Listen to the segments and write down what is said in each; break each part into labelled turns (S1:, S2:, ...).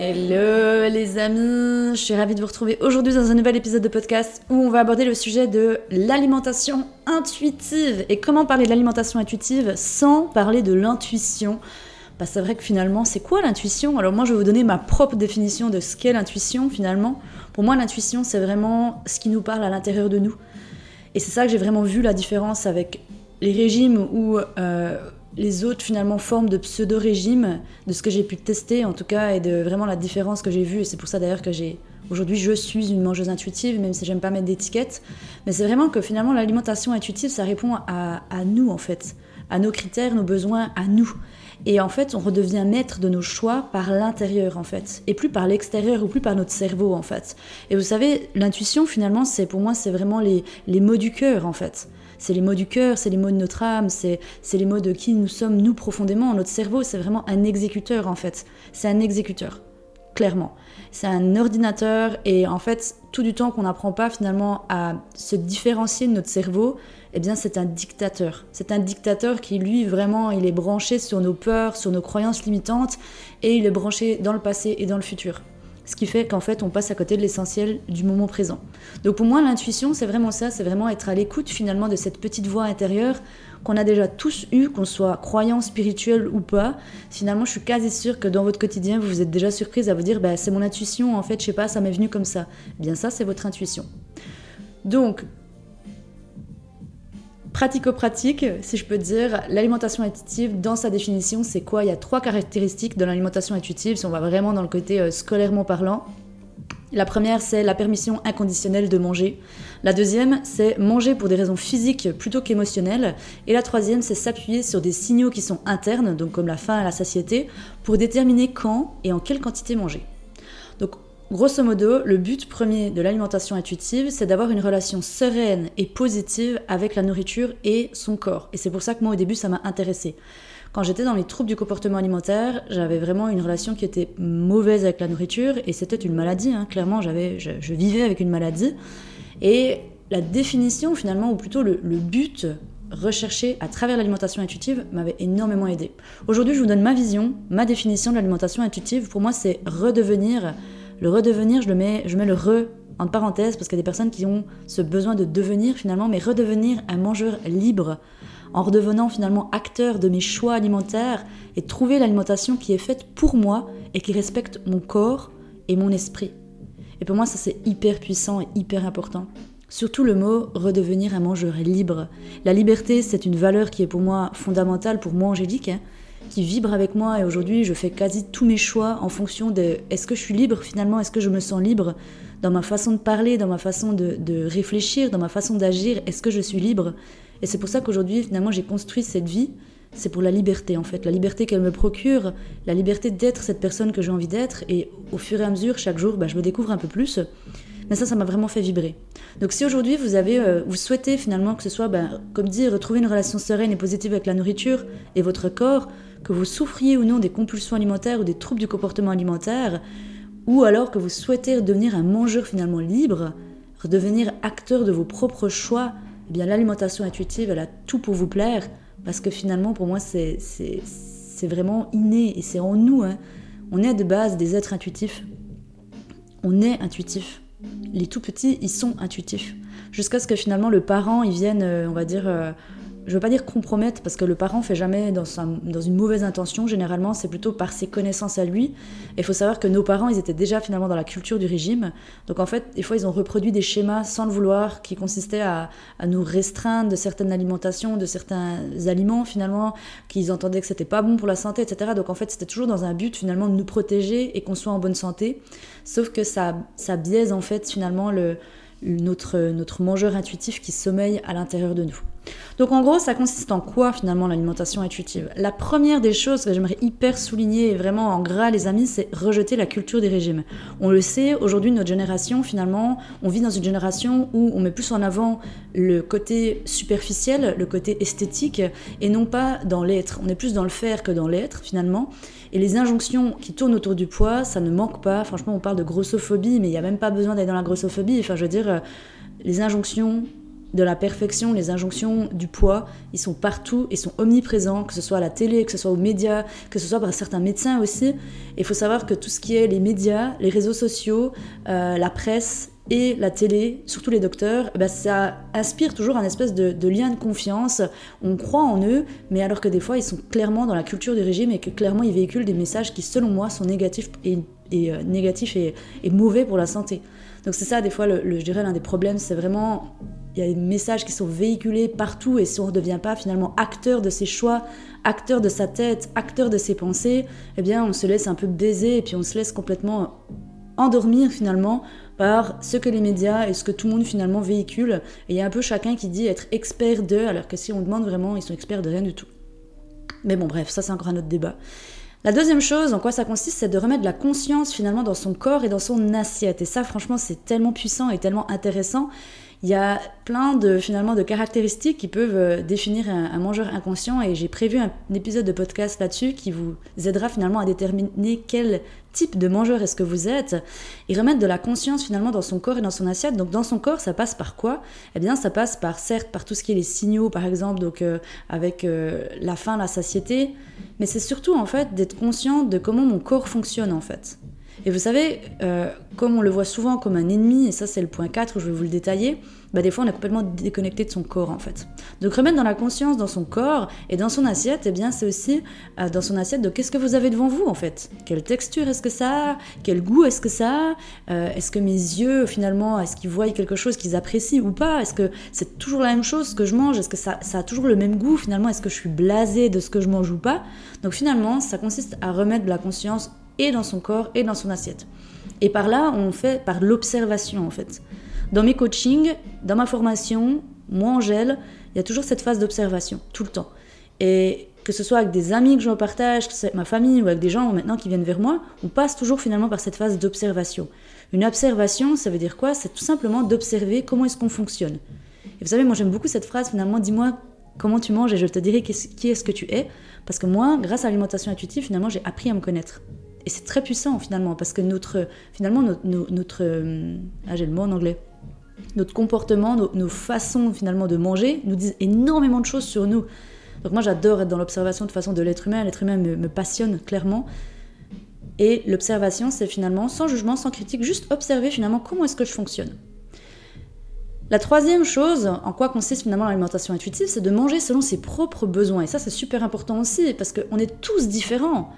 S1: Hello les amis, je suis ravie de vous retrouver aujourd'hui dans un nouvel épisode de podcast où on va aborder le sujet de l'alimentation intuitive et comment parler de l'alimentation intuitive sans parler de l'intuition? Bah, c'est vrai que finalement, c'est quoi l'intuition? Alors moi, je vais vous donner ma propre définition de ce qu'est l'intuition finalement. Pour moi, l'intuition, c'est vraiment ce qui nous parle à l'intérieur de nous. Et c'est ça que j'ai vraiment vu la différence avec les régimes où euh, les autres finalement formes de pseudo-régime, de ce que j'ai pu tester en tout cas, et de vraiment la différence que j'ai vue. Et c'est pour ça d'ailleurs que j'ai aujourd'hui je suis une mangeuse intuitive, même si j'aime pas mettre d'étiquette. Mais c'est vraiment que finalement l'alimentation intuitive, ça répond à, à nous en fait, à nos critères, nos besoins, à nous. Et en fait, on redevient maître de nos choix par l'intérieur, en fait, et plus par l'extérieur ou plus par notre cerveau, en fait. Et vous savez, l'intuition, finalement, c'est pour moi, c'est vraiment les, les mots du cœur, en fait c'est les mots du cœur, c'est les mots de notre âme, c'est les mots de qui nous sommes, nous, profondément. Notre cerveau, c'est vraiment un exécuteur, en fait. C'est un exécuteur, C'est un ordinateur, et en fait, tout du temps qu'on n'apprend pas, finalement, à se différencier de notre cerveau, eh bien, c'est un dictateur. C'est un dictateur qui, lui, vraiment, il est branché sur nos peurs, sur nos croyances limitantes, et il est branché dans le passé et dans le futur ce qui fait qu'en fait on passe à côté de l'essentiel du moment présent. Donc pour moi l'intuition c'est vraiment ça, c'est vraiment être à l'écoute finalement de cette petite voix intérieure qu'on a déjà tous eu, qu'on soit croyant, spirituel ou pas. Finalement je suis quasi sûre que dans votre quotidien vous vous êtes déjà surprise à vous dire bah, c'est mon intuition en fait, je sais pas, ça m'est venu comme ça. Bien ça c'est votre intuition. Donc Pratico-pratique, si je peux dire, l'alimentation intuitive, dans sa définition, c'est quoi? Il y a trois caractéristiques de l'alimentation intuitive, si on va vraiment dans le côté euh, scolairement parlant. La première, c'est la permission inconditionnelle de manger. La deuxième, c'est manger pour des raisons physiques plutôt qu'émotionnelles. Et la troisième, c'est s'appuyer sur des signaux qui sont internes, donc comme la faim et la satiété, pour déterminer quand et en quelle quantité manger. Grosso modo, le but premier de l'alimentation intuitive, c'est d'avoir une relation sereine et positive avec la nourriture et son corps. Et c'est pour ça que moi, au début, ça m'a intéressé. Quand j'étais dans les troubles du comportement alimentaire, j'avais vraiment une relation qui était mauvaise avec la nourriture et c'était une maladie. Hein. Clairement, j'avais, je, vivais avec une maladie. Et la définition, finalement, ou plutôt le, le but recherché à travers l'alimentation intuitive m'avait énormément aidé. Aujourd'hui, je vous donne ma vision, ma définition de l'alimentation intuitive. Pour moi, c'est redevenir le redevenir, je, le mets, je mets le re en parenthèse parce qu'il y a des personnes qui ont ce besoin de devenir finalement, mais redevenir un mangeur libre en redevenant finalement acteur de mes choix alimentaires et trouver l'alimentation qui est faite pour moi et qui respecte mon corps et mon esprit. Et pour moi, ça c'est hyper puissant et hyper important. Surtout le mot redevenir un mangeur libre. La liberté, c'est une valeur qui est pour moi fondamentale, pour moi Angélique. Qui vibre avec moi. Et aujourd'hui je fais quasi tous mes choix en fonction de est-ce que je suis libre finalement, est-ce que je me sens libre dans ma façon de parler, dans ma façon de, de réfléchir, dans ma façon d'agir, est-ce que je suis libre? Et c'est pour ça qu'aujourd'hui finalement j'ai construit cette vie, c'est pour la liberté en fait, la liberté qu'elle me procure, la liberté d'être cette personne que j'ai envie d'être. Et au fur et à mesure chaque jour bah, je me découvre un peu plus. Mais ça, ça m'a vraiment fait vibrer. Donc si aujourd'hui vous avez, euh, vous souhaitez finalement que ce soit, bah, comme dit, retrouver une relation sereine et positive avec la nourriture et votre corps, que vous souffriez ou non des compulsions alimentaires ou des troubles du comportement alimentaire, ou alors que vous souhaitez devenir un mangeur finalement libre, redevenir acteur de vos propres choix, eh bien l'alimentation intuitive, elle a tout pour vous plaire, parce que finalement, pour moi, c'est vraiment inné et c'est en nous. Hein. On est de base des êtres intuitifs. On est intuitif. Les tout petits, ils sont intuitifs. Jusqu'à ce que finalement le parent, il vienne, euh, on va dire, euh, je veux pas dire compromettre parce que le parent fait jamais dans, une mauvaise intention. Généralement, c'est plutôt par ses connaissances à lui. Il faut savoir que nos parents, ils étaient déjà finalement dans la culture du régime. Donc en fait, des fois, ils ont reproduit des schémas sans le vouloir qui consistaient à, nous restreindre de certaines alimentations, de certains aliments finalement, qu'ils entendaient que c'était pas bon pour la santé, etc. Donc en fait, c'était toujours dans un but finalement de nous protéger et qu'on soit en bonne santé. Sauf que ça, biaise en fait finalement le, notre, notre mangeur intuitif qui sommeille à l'intérieur de nous. Donc en gros, ça consiste en quoi finalement l'alimentation intuitive? La première des choses que j'aimerais hyper souligner, vraiment en gras les amis, c'est rejeter la culture des régimes. On le sait, aujourd'hui notre génération finalement, on vit dans une génération où on met plus en avant le côté superficiel, le côté esthétique, et non pas dans l'être. On est plus dans le faire que dans l'être finalement. Et les injonctions qui tournent autour du poids, ça ne manque pas. Franchement, on parle de grossophobie, mais il n'y a même pas besoin d'être dans la grossophobie. Enfin, je veux dire, euh, les injonctions de la perfection, les injonctions du poids, ils sont partout, ils sont omniprésents, que ce soit à la télé, que ce soit aux médias, que ce soit par certains médecins aussi. il faut savoir que tout ce qui est les médias, les réseaux sociaux, euh, la presse et la télé, surtout les docteurs, bah, ça inspire toujours un espèce de, lien de confiance. On croit en eux, mais alors que des fois, ils sont clairement dans la culture du régime et que clairement, ils véhiculent des messages qui, selon moi, sont négatifs et, euh, négatifs et, mauvais pour la santé. Donc c'est ça, des fois, le, je dirais, l'un des problèmes, c'est vraiment il y a des messages qui sont véhiculés partout et si on ne devient pas finalement acteur de ses choix, acteur de sa tête, acteur de ses pensées, eh bien on se laisse un peu baiser et puis on se laisse complètement endormir finalement par ce que les médias et ce que tout le monde finalement véhicule. Et il y a un peu chacun qui dit être expert d'eux, alors que si on demande vraiment, ils sont experts de rien du tout. Mais bon, bref, ça c'est encore un autre débat. La deuxième chose, en quoi ça consiste, c'est de remettre de la conscience finalement dans son corps et dans son assiette. Et ça, franchement, c'est tellement puissant et tellement intéressant. Il y a plein de finalement de caractéristiques qui peuvent euh, définir un, mangeur inconscient et j'ai prévu un, épisode de podcast là-dessus qui vous aidera finalement à déterminer quel type de mangeur est-ce que vous êtes et remettre de la conscience finalement dans son corps et dans son assiette. Donc dans son corps, ça passe par quoi? Eh bien, ça passe par certes par tout ce qui est les signaux par exemple, donc euh, avec euh, la faim, la satiété, mais c'est surtout en fait d'être conscient de comment mon corps fonctionne en fait. Et vous savez, euh, comme on le voit souvent comme un ennemi, et ça c'est le point 4 où je vais vous le détailler, bah des fois on est complètement déconnecté de son corps en fait. Donc remettre dans la conscience dans son corps et dans son assiette, eh bien c'est aussi euh, dans son assiette de qu'est-ce que vous avez devant vous en fait. Quelle texture est-ce que ça a? Quel goût est-ce que ça a? Euh, Est-ce que mes yeux finalement, est-ce qu'ils voient quelque chose qu'ils apprécient ou pas? Est-ce que c'est toujours la même chose que je mange? Est-ce que ça, ça a toujours le même goût finalement? Est-ce que je suis blasé de ce que je mange ou pas? Donc finalement ça consiste à remettre de la conscience et dans son corps et dans son assiette. Et par là, on fait par l'observation en fait. Dans mes coachings, dans ma formation, moi Angèle, il y a toujours cette phase d'observation, tout le temps. Et que ce soit avec des amis que je partage, que ce soit avec ma famille ou avec des gens maintenant qui viennent vers moi, on passe toujours finalement par cette phase d'observation. Une observation, ça veut dire quoi? C'est tout simplement d'observer comment est-ce qu'on fonctionne. Et vous savez, moi j'aime beaucoup cette phrase finalement, dis-moi comment tu manges et je te dirai qui est-ce que tu es. Parce que moi, grâce à l'alimentation intuitive, finalement, j'ai appris à me connaître. Et c'est très puissant finalement, parce que notre, finalement, notre, euh, ah, j'ai le mot en anglais, notre comportement, nos, façons finalement de manger nous disent énormément de choses sur nous. Donc moi j'adore être dans l'observation de façon de l'être humain, l'être humain me, me, passionne clairement. Et l'observation c'est finalement sans jugement, sans critique, juste observer finalement comment est-ce que je fonctionne. La troisième chose, en quoi consiste finalement l'alimentation intuitive, c'est de manger selon ses propres besoins. Et ça c'est super important aussi, parce qu'on est tous différents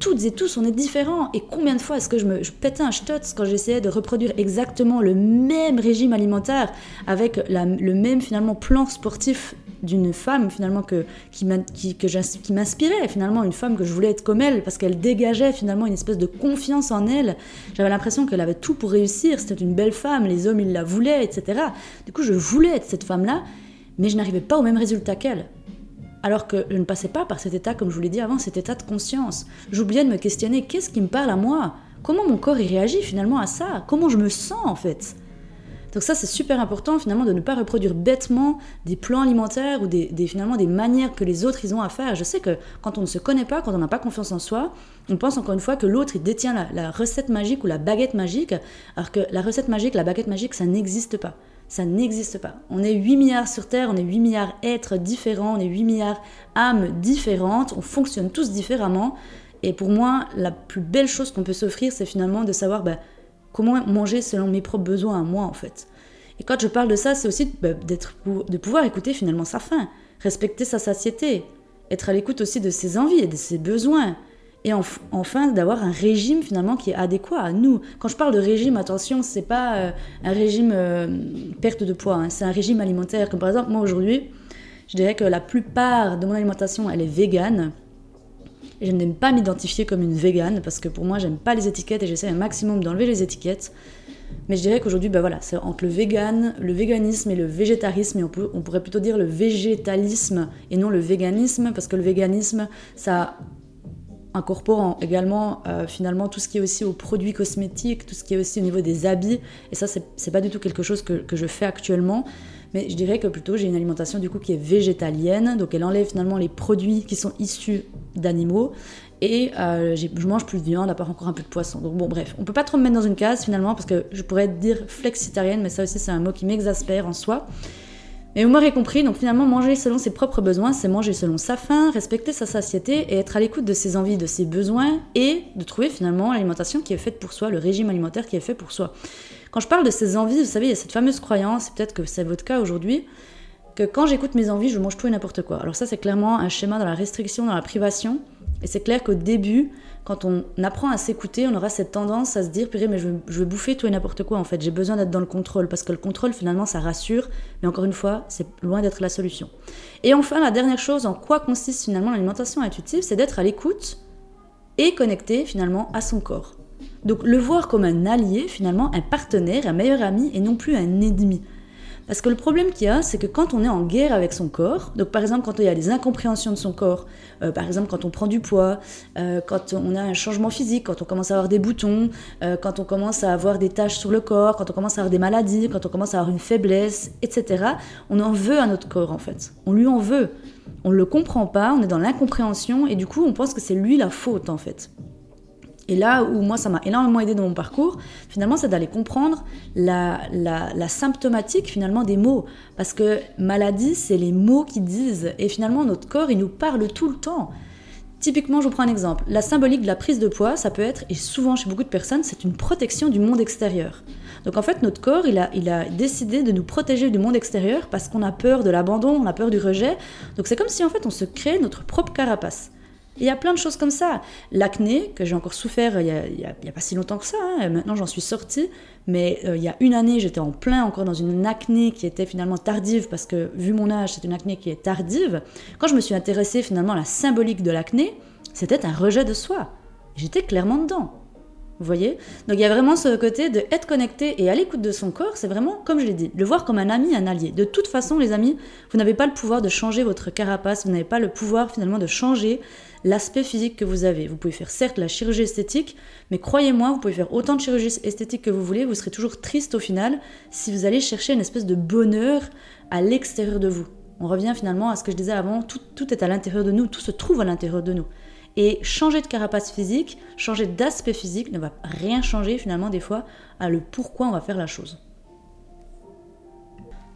S1: toutes et tous, on est différents. Et combien de fois est-ce que je me pétais un stutz quand j'essayais de reproduire exactement le même régime alimentaire avec le même finalement plan sportif d'une femme finalement que, qui m'inspirait finalement, une femme que je voulais être comme elle parce qu'elle dégageait finalement une espèce de confiance en elle. J'avais l'impression qu'elle avait tout pour réussir, c'était une belle femme, les hommes ils la voulaient, etc. Du coup je voulais être cette femme-là, mais je n'arrivais pas au même résultat qu'elle alors que je ne passais pas par cet état, comme je vous l'ai dit avant, cet état de conscience. J'oubliais de me questionner qu'est-ce qui me parle à moi? Comment mon corps réagit finalement à ça? Comment je me sens en fait? Donc ça, c'est super important finalement de ne pas reproduire bêtement des plans alimentaires ou des, finalement des manières que les autres ils ont à faire. Je sais que quand on ne se connaît pas, quand on n'a pas confiance en soi, on pense encore une fois que l'autre il détient la, la recette magique ou la baguette magique, alors que la recette magique, la baguette magique, ça n'existe pas. Ça n'existe pas. On est 8 milliards sur Terre, on est 8 milliards êtres différents, on est 8 milliards âmes différentes, on fonctionne tous différemment. Et pour moi, la plus belle chose qu'on peut s'offrir, c'est finalement de savoir bah, comment manger selon mes propres besoins à moi, en fait. Et quand je parle de ça, c'est aussi bah, d'être, de pouvoir écouter finalement sa faim, respecter sa satiété, être à l'écoute aussi de ses envies et de ses besoins et enfin d'avoir un régime finalement qui est adéquat à nous. Quand je parle de régime, attention, c'est pas euh, un régime euh, perte de poids, hein. c'est un régime alimentaire. Comme par exemple, moi aujourd'hui, je dirais que la plupart de mon alimentation, elle est végane. Et je n'aime pas m'identifier comme une végane parce que pour moi, j'aime pas les étiquettes et j'essaie un maximum d'enlever les étiquettes. Mais je dirais qu'aujourd'hui, bah voilà, c'est entre le vegan, le véganisme et le végétarisme, et on, pourrait plutôt dire le végétalisme et non le véganisme, parce que le véganisme, ça incorpore également euh, finalement tout ce qui est aussi aux produits cosmétiques, tout ce qui est aussi au niveau des habits, et ça, c'est pas du tout quelque chose que, que je fais actuellement. Mais je dirais que plutôt j'ai une alimentation du coup qui est végétalienne, donc elle enlève finalement les produits qui sont issus d'animaux et euh, je mange plus de viande, à part encore un peu de poisson. Donc bon, bref, on peut pas trop me mettre dans une case finalement, parce que je pourrais dire flexitarienne, mais ça aussi c'est un mot qui m'exaspère en soi. Mais vous m'aurez compris, donc finalement manger selon ses propres besoins, c'est manger selon sa faim, respecter sa satiété et être à l'écoute de ses envies, de ses besoins et de trouver finalement l'alimentation qui est faite pour soi, le régime alimentaire qui est fait pour soi. Quand je parle de ses envies, vous savez, il y a cette fameuse croyance, peut-être que c'est votre cas aujourd'hui, que quand j'écoute mes envies, je mange tout et n'importe quoi. Alors ça, c'est clairement un schéma dans la restriction, dans la privation. Et c'est clair qu'au début, quand on apprend à s'écouter, on aura cette tendance à se dire, purée, mais je, veux bouffer tout et n'importe quoi en fait. J'ai besoin d'être dans le contrôle parce que le contrôle finalement ça rassure, mais encore une fois, c'est loin d'être la solution. Et enfin, la dernière chose, en quoi consiste finalement l'alimentation intuitive, c'est d'être à l'écoute et connecté finalement à son corps. Donc le voir comme un allié, finalement, un partenaire, un meilleur ami et non plus un ennemi. Parce que le problème qu'il y a, c'est que quand on est en guerre avec son corps, donc par exemple quand il y a des incompréhensions de son corps, euh, par exemple quand on prend du poids, euh, quand on a un changement physique, quand on commence à avoir des boutons, euh, quand on commence à avoir des taches sur le corps, quand on commence à avoir des maladies, quand on commence à avoir une faiblesse, etc., on en veut à notre corps en fait. On lui en veut. On ne le comprend pas, on est dans l'incompréhension et du coup on pense que c'est lui la faute en fait. Et là où moi ça m'a énormément aidé dans mon parcours, finalement, c'est d'aller comprendre la, symptomatique finalement des mots. Parce que maladie, c'est les mots qui disent. Et finalement, notre corps, il nous parle tout le temps. Typiquement, je vous prends un exemple. La symbolique de la prise de poids, ça peut être, et souvent chez beaucoup de personnes, c'est une protection du monde extérieur. Donc en fait, notre corps, il a décidé de nous protéger du monde extérieur parce qu'on a peur de l'abandon, on a peur du rejet. Donc c'est comme si en fait on se crée notre propre carapace. Il y a plein de choses comme ça. L'acné, que j'ai encore souffert il n'y a, pas si longtemps que ça, hein. maintenant j'en suis sortie, mais euh, il y a une année j'étais en plein encore dans une acné qui était finalement tardive, parce que vu mon âge, c'est une acné qui est tardive. Quand je me suis intéressée finalement à la symbolique de l'acné, c'était un rejet de soi. J'étais clairement dedans. Vous voyez Donc il y a vraiment ce côté de être connecté et à l'écoute de son corps, c'est vraiment, comme je l'ai dit, le voir comme un ami, un allié. De toute façon, les amis, vous n'avez pas le pouvoir de changer votre carapace, vous n'avez pas le pouvoir finalement de changer l'aspect physique que vous avez. Vous pouvez faire certes la chirurgie esthétique, mais croyez-moi, vous pouvez faire autant de chirurgie esthétique que vous voulez, vous serez toujours triste au final si vous allez chercher une espèce de bonheur à l'extérieur de vous. On revient finalement à ce que je disais avant, tout, tout est à l'intérieur de nous, tout se trouve à l'intérieur de nous. Et changer de carapace physique, changer d'aspect physique ne va rien changer finalement des fois à le pourquoi on va faire la chose.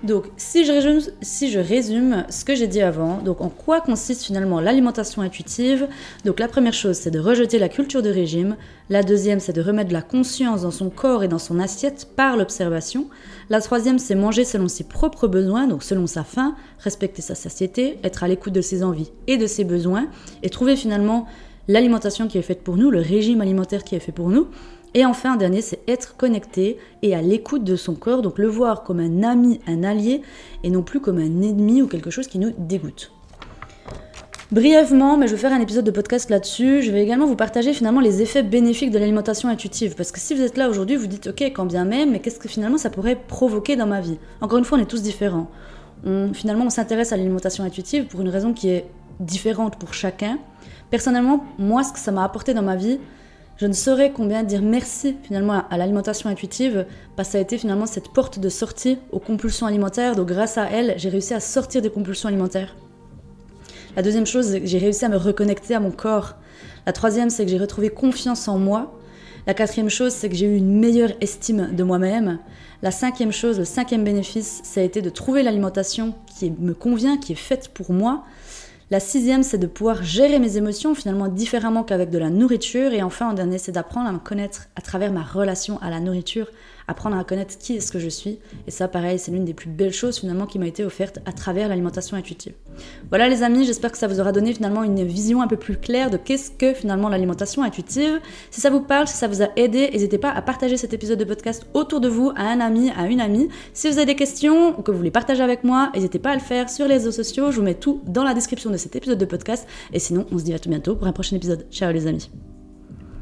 S1: Donc, si je, résume, si je résume ce que j'ai dit avant, donc en quoi consiste finalement l'alimentation intuitive? Donc, la première chose, c'est de rejeter la culture de régime. La deuxième, c'est de remettre la conscience dans son corps et dans son assiette par l'observation. La troisième, c'est manger selon ses propres besoins, donc selon sa faim, respecter sa satiété, être à l'écoute de ses envies et de ses besoins, et trouver finalement l'alimentation qui est faite pour nous, le régime alimentaire qui est fait pour nous. Et enfin, un dernier, c'est être connecté et à l'écoute de son corps, donc le voir comme un ami, un allié, et non plus comme un ennemi ou quelque chose qui nous dégoûte. Brièvement, mais je vais faire un épisode de podcast là-dessus, je vais également vous partager finalement les effets bénéfiques de l'alimentation intuitive. Parce que si vous êtes là aujourd'hui, vous dites ok, quand bien même, mais qu'est-ce que finalement ça pourrait provoquer dans ma vie? Encore une fois, on est tous différents. finalement, on s'intéresse à l'alimentation intuitive pour une raison qui est différente pour chacun. Personnellement, moi, ce que ça m'a apporté dans ma vie, je ne saurais combien dire merci finalement à l'alimentation intuitive parce que ça a été finalement cette porte de sortie aux compulsions alimentaires. Donc grâce à elle, j'ai réussi à sortir des compulsions alimentaires. La deuxième chose, j'ai réussi à me reconnecter à mon corps. La troisième, c'est que j'ai retrouvé confiance en moi. La quatrième chose, c'est que j'ai eu une meilleure estime de moi-même. La cinquième chose, le cinquième bénéfice, ça a été de trouver l'alimentation qui me convient, qui est faite pour moi. La sixième, c'est de pouvoir gérer mes émotions finalement différemment qu'avec de la nourriture. Et enfin, en dernier, c'est d'apprendre à me connaître à travers ma relation à la nourriture, apprendre à connaître qui est-ce que je suis. Et ça, pareil, c'est l'une des plus belles choses finalement qui m'a été offerte à travers l'alimentation intuitive. Voilà les amis, j'espère que ça vous aura donné finalement une vision un peu plus claire de qu'est-ce que finalement l'alimentation intuitive. Si ça vous parle, si ça vous a aidé, n'hésitez pas à partager cet épisode de podcast autour de vous, à un ami, à une amie. Si vous avez des questions ou que vous voulez partager avec moi, n'hésitez pas à le faire sur les réseaux sociaux. Je vous mets tout dans la description cet épisode de podcast. Et sinon, on se dit à tout bientôt pour un prochain épisode. Ciao les amis.